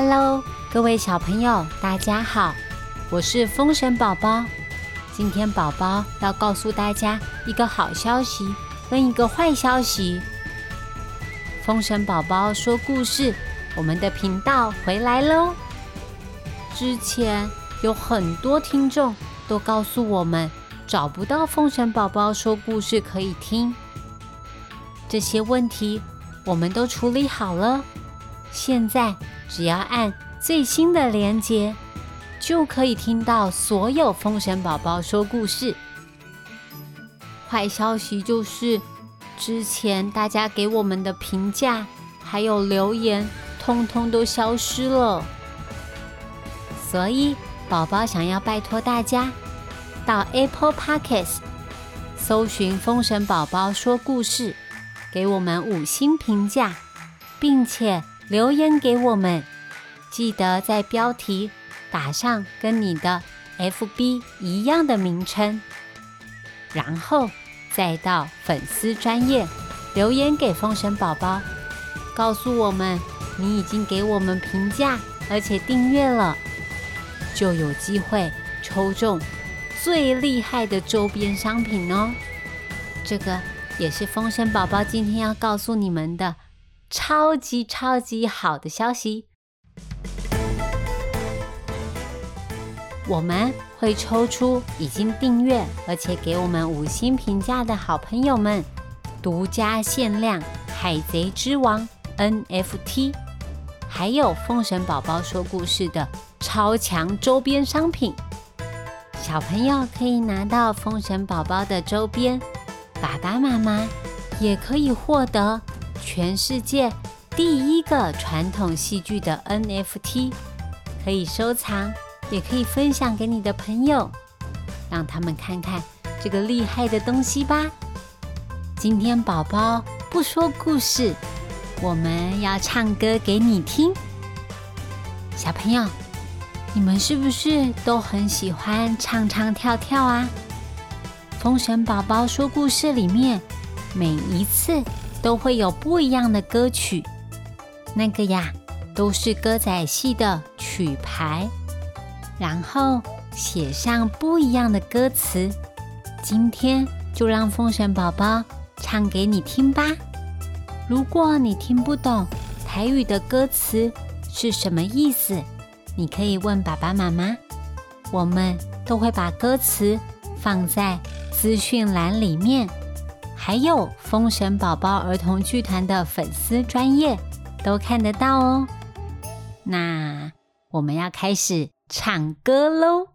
Hello，各位小朋友，大家好，我是风神宝宝。今天宝宝要告诉大家一个好消息跟一个坏消息。风神宝宝说故事，我们的频道回来喽。之前有很多听众都告诉我们找不到风神宝宝说故事可以听，这些问题我们都处理好了。现在。只要按最新的连接，就可以听到所有风神宝宝说故事。坏消息就是，之前大家给我们的评价还有留言，通通都消失了。所以，宝宝想要拜托大家，到 Apple Podcasts 搜寻“风神宝宝说故事”，给我们五星评价，并且。留言给我们，记得在标题打上跟你的 FB 一样的名称，然后再到粉丝专业留言给风神宝宝，告诉我们你已经给我们评价，而且订阅了，就有机会抽中最厉害的周边商品哦。这个也是风神宝宝今天要告诉你们的。超级超级好的消息！我们会抽出已经订阅而且给我们五星评价的好朋友们，独家限量《海贼之王》NFT，还有《封神宝宝说故事》的超强周边商品。小朋友可以拿到《封神宝宝》的周边，爸爸妈妈也可以获得。全世界第一个传统戏剧的 NFT，可以收藏，也可以分享给你的朋友，让他们看看这个厉害的东西吧。今天宝宝不说故事，我们要唱歌给你听。小朋友，你们是不是都很喜欢唱唱跳跳啊？风神宝宝说故事里面，每一次。都会有不一样的歌曲，那个呀都是歌仔戏的曲牌，然后写上不一样的歌词。今天就让风神宝宝唱给你听吧。如果你听不懂台语的歌词是什么意思，你可以问爸爸妈妈，我们都会把歌词放在资讯栏里面。还有封神宝宝儿童剧团的粉丝专业都看得到哦。那我们要开始唱歌喽。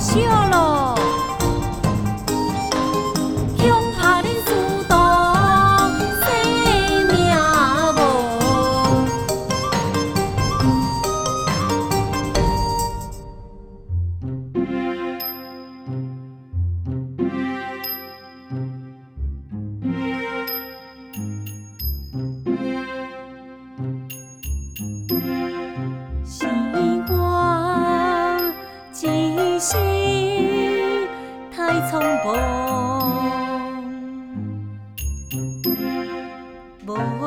canción. Oh.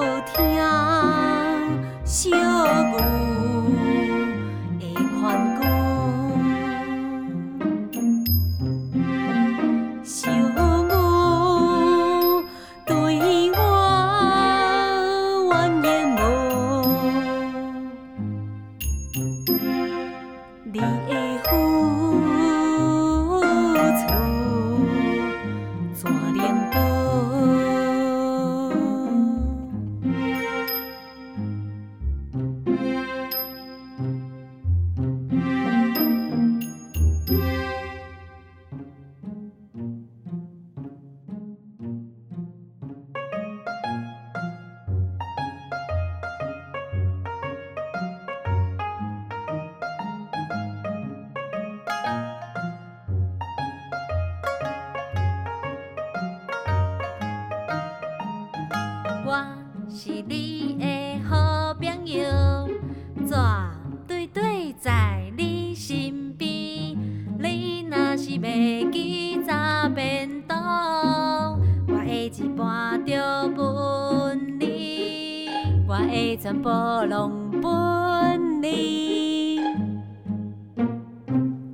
着分你，我会全部拢分你。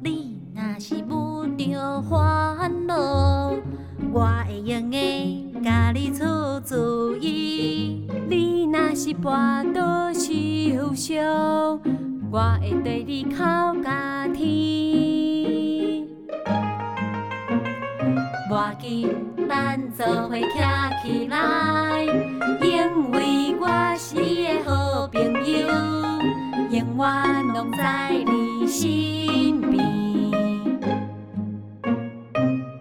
你若是遇着烦恼，我会用的甲你出主意。你若是跋倒受伤，我会对你哭甲天。无要紧，咱做伙站起来，因为我是你好朋友，永远拢在你身边。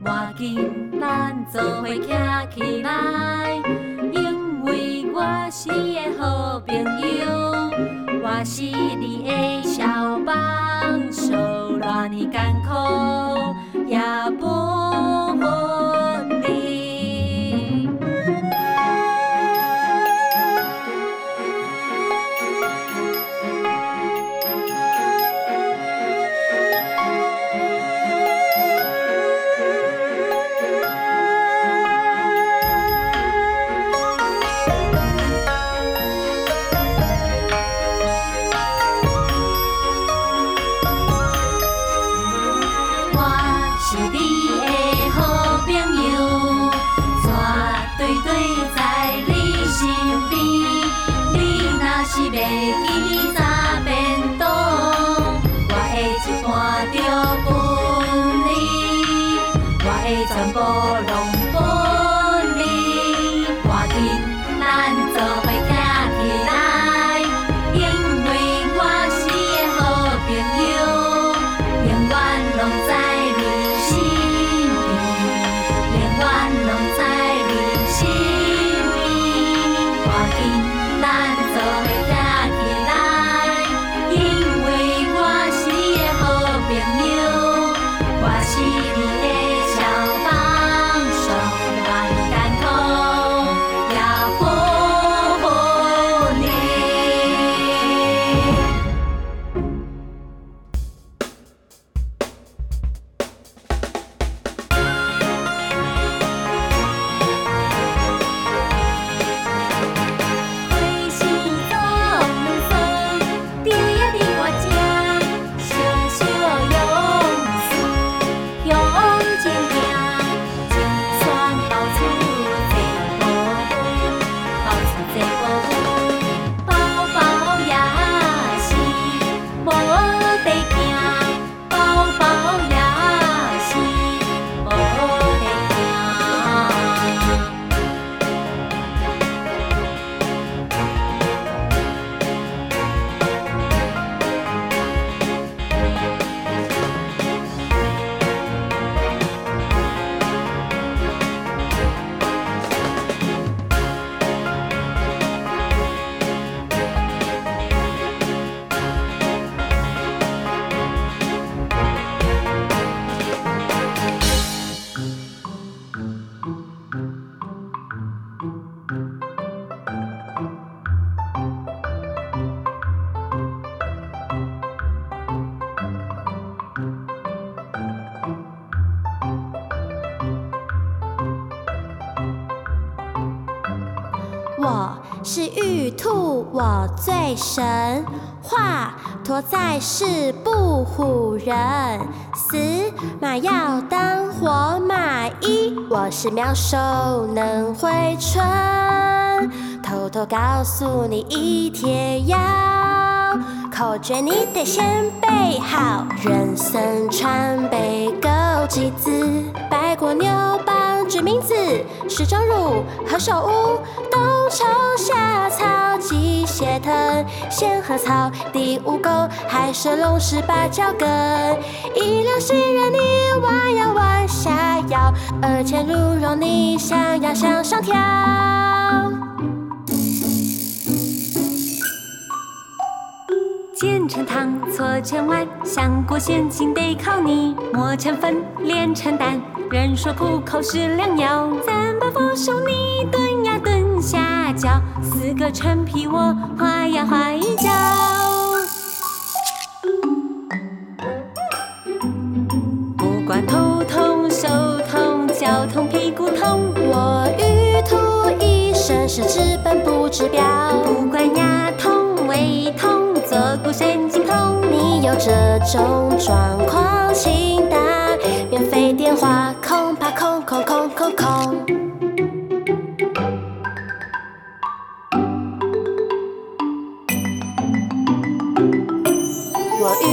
无要紧，咱做伙站你。赶紧，咱做伙是玉兔，我最神，华佗在世不唬人。死马要当活马医，我是妙手能回春。偷偷告诉你一帖药，口诀你得先背好。人参川贝枸杞子，白果牛蒡决明子，石钟乳何首乌，冬虫夏草鸡血藤，仙鹤草第五钩，海蛇龙是芭蕉根。一两杏仁你弯腰弯下腰，二钱鹿茸你想要向上跳。煎成汤，搓成碗，香锅先进得靠你。磨成粉，炼成蛋，人说苦口是良药。三把佛手你炖呀炖下脚，四个陈皮我画呀画一脚。不管头痛手痛脚痛屁股痛，我玉兔一生是治本不治标。不管牙痛胃痛坐骨神经痛，你有这种状况，请打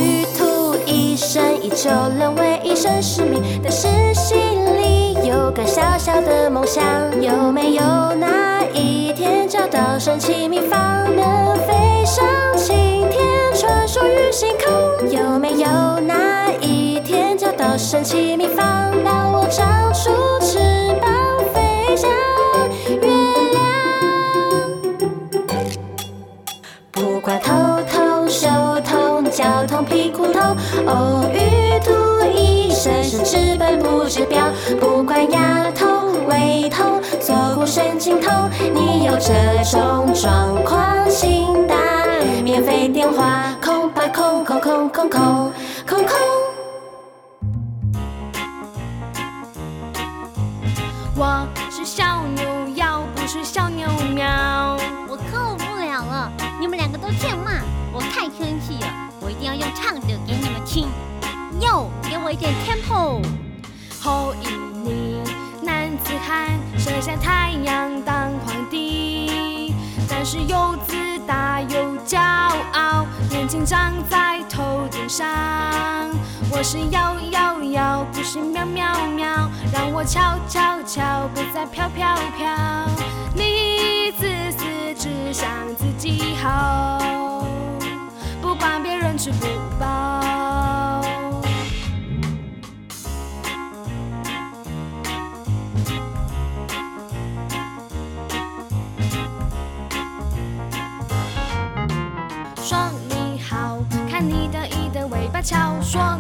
我玉兔一生以救人为一生使命，但是心里有个小小的梦想，有没有哪一天找到神奇秘方，能飞上青天，传说于星空？有没有哪一天找到神奇秘方，让我长出哦，玉兔一生是治本不治标。不管牙痛胃痛坐骨神经痛，你有这种状况，点 tempo。后羿你男子汉，射下太阳当皇帝，但是又自大又骄傲，眼睛长在头顶上。我是摇摇摇，不是喵喵喵，让我悄悄悄，不再飘飘飘。你自私只想自己好，不管别人吃不饱。巧，说。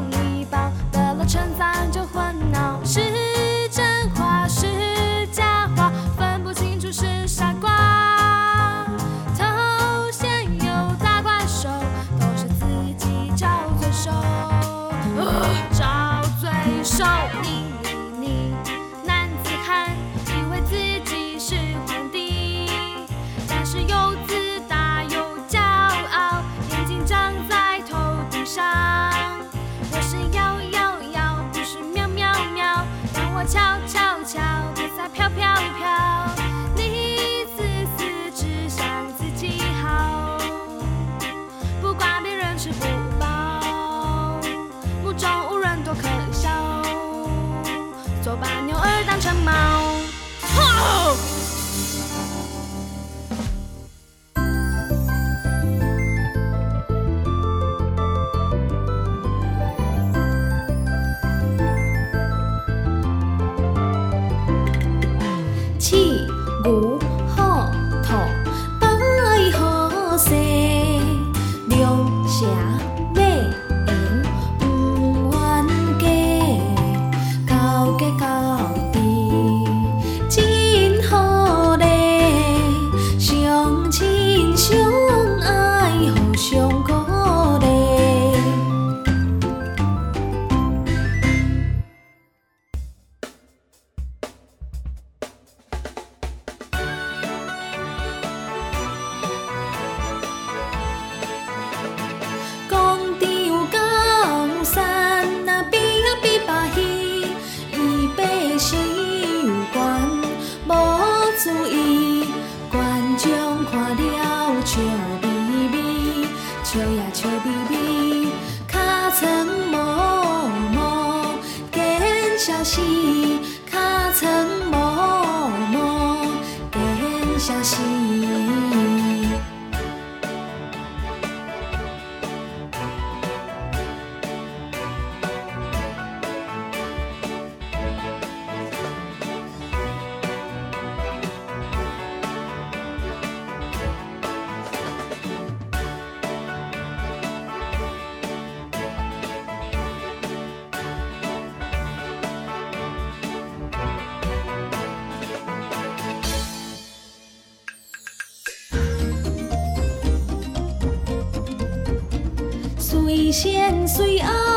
生随爱。